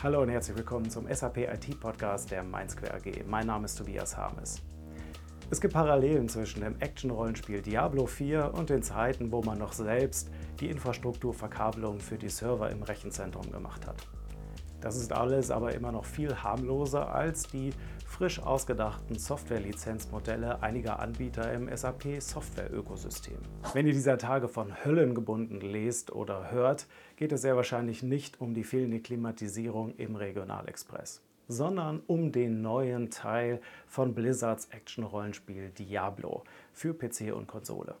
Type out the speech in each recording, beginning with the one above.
Hallo und herzlich willkommen zum SAP IT Podcast der MindSquare AG. Mein Name ist Tobias Harmes. Es gibt Parallelen zwischen dem Action-Rollenspiel Diablo 4 und den Zeiten, wo man noch selbst die Infrastrukturverkabelung für die Server im Rechenzentrum gemacht hat. Das ist alles aber immer noch viel harmloser als die frisch ausgedachten Software-Lizenzmodelle einiger Anbieter im SAP-Software-Ökosystem. Wenn ihr dieser Tage von Höllengebunden lest oder hört, geht es sehr wahrscheinlich nicht um die fehlende Klimatisierung im Regionalexpress, sondern um den neuen Teil von Blizzards Action-Rollenspiel Diablo für PC und Konsole.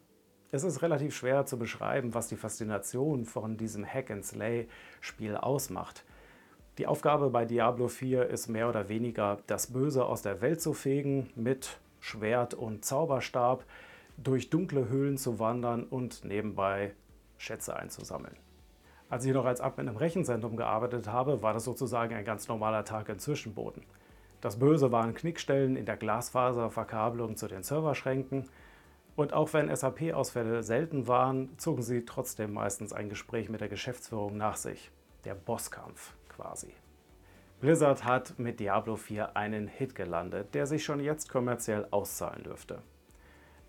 Es ist relativ schwer zu beschreiben, was die Faszination von diesem Hack-and-Slay-Spiel ausmacht. Die Aufgabe bei Diablo 4 ist mehr oder weniger, das Böse aus der Welt zu fegen, mit Schwert und Zauberstab durch dunkle Höhlen zu wandern und nebenbei Schätze einzusammeln. Als ich noch als Admin im Rechenzentrum gearbeitet habe, war das sozusagen ein ganz normaler Tag in Zwischenboden. Das Böse waren Knickstellen in der Glasfaserverkabelung zu den Serverschränken. Und auch wenn SAP-Ausfälle selten waren, zogen sie trotzdem meistens ein Gespräch mit der Geschäftsführung nach sich. Der Bosskampf quasi. Blizzard hat mit Diablo 4 einen Hit gelandet, der sich schon jetzt kommerziell auszahlen dürfte.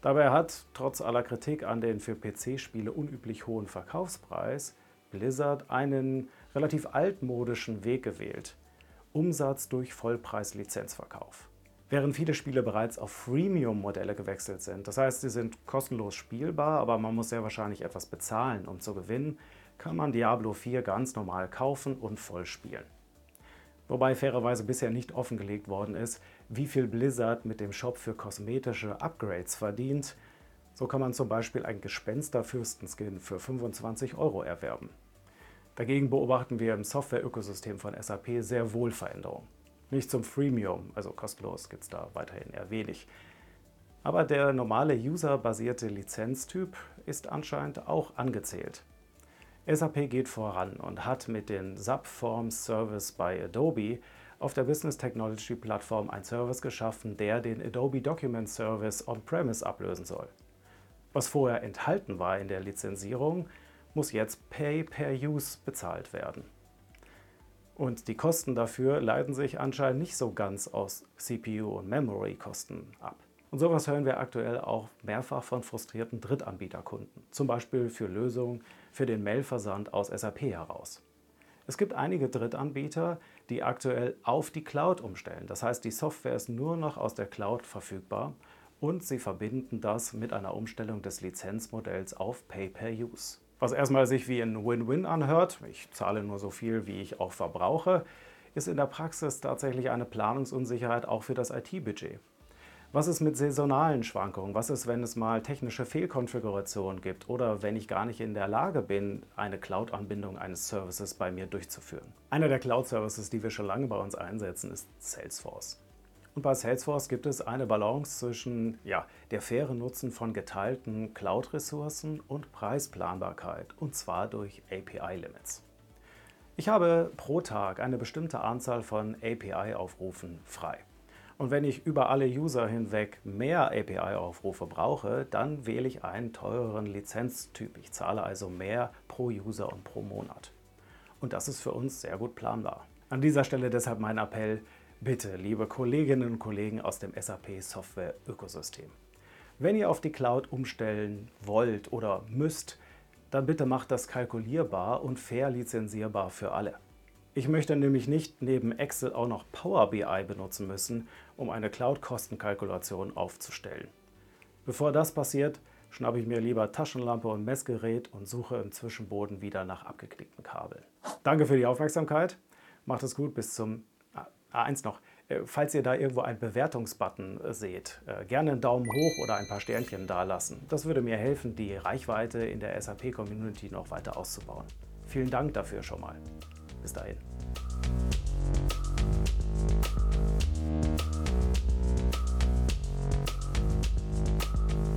Dabei hat, trotz aller Kritik an den für PC-Spiele unüblich hohen Verkaufspreis, Blizzard einen relativ altmodischen Weg gewählt. Umsatz durch Vollpreis-Lizenzverkauf. Während viele Spiele bereits auf Freemium-Modelle gewechselt sind, das heißt, sie sind kostenlos spielbar, aber man muss sehr wahrscheinlich etwas bezahlen, um zu gewinnen, kann man Diablo 4 ganz normal kaufen und voll spielen. Wobei fairerweise bisher nicht offengelegt worden ist, wie viel Blizzard mit dem Shop für kosmetische Upgrades verdient. So kann man zum Beispiel ein Gespensterfürstenskin für 25 Euro erwerben. Dagegen beobachten wir im Software-Ökosystem von SAP sehr wohl Veränderungen. Nicht zum Freemium, also kostenlos gibt es da weiterhin eher wenig. Aber der normale userbasierte Lizenztyp ist anscheinend auch angezählt. SAP geht voran und hat mit den Subforms Service bei Adobe auf der Business Technology Plattform einen Service geschaffen, der den Adobe Document Service on-premise ablösen soll. Was vorher enthalten war in der Lizenzierung, muss jetzt Pay per Use bezahlt werden. Und die Kosten dafür leiten sich anscheinend nicht so ganz aus CPU- und Memory-Kosten ab. Und sowas hören wir aktuell auch mehrfach von frustrierten Drittanbieterkunden, zum Beispiel für Lösungen für den Mailversand aus SAP heraus. Es gibt einige Drittanbieter, die aktuell auf die Cloud umstellen. Das heißt, die Software ist nur noch aus der Cloud verfügbar und sie verbinden das mit einer Umstellung des Lizenzmodells auf Pay-per-Use. Was erstmal sich wie ein Win-Win anhört, ich zahle nur so viel, wie ich auch verbrauche, ist in der Praxis tatsächlich eine Planungsunsicherheit auch für das IT-Budget. Was ist mit saisonalen Schwankungen? Was ist, wenn es mal technische Fehlkonfigurationen gibt oder wenn ich gar nicht in der Lage bin, eine Cloud-Anbindung eines Services bei mir durchzuführen? Einer der Cloud-Services, die wir schon lange bei uns einsetzen, ist Salesforce. Und bei Salesforce gibt es eine Balance zwischen ja, der fairen Nutzen von geteilten Cloud-Ressourcen und Preisplanbarkeit, und zwar durch API-Limits. Ich habe pro Tag eine bestimmte Anzahl von API-Aufrufen frei. Und wenn ich über alle User hinweg mehr API-Aufrufe brauche, dann wähle ich einen teureren Lizenztyp. Ich zahle also mehr pro User und pro Monat. Und das ist für uns sehr gut planbar. An dieser Stelle deshalb mein Appell, bitte, liebe Kolleginnen und Kollegen aus dem SAP Software Ökosystem. Wenn ihr auf die Cloud umstellen wollt oder müsst, dann bitte macht das kalkulierbar und fair lizenzierbar für alle. Ich möchte nämlich nicht neben Excel auch noch Power BI benutzen müssen, um eine Cloud-Kostenkalkulation aufzustellen. Bevor das passiert, schnappe ich mir lieber Taschenlampe und Messgerät und suche im Zwischenboden wieder nach abgeklickten Kabeln. Danke für die Aufmerksamkeit. Macht es gut, bis zum ah, eins noch. Äh, falls ihr da irgendwo einen Bewertungsbutton äh, seht, äh, gerne einen Daumen hoch oder ein paar Sternchen dalassen. Das würde mir helfen, die Reichweite in der SAP-Community noch weiter auszubauen. Vielen Dank dafür schon mal. Bis dahin.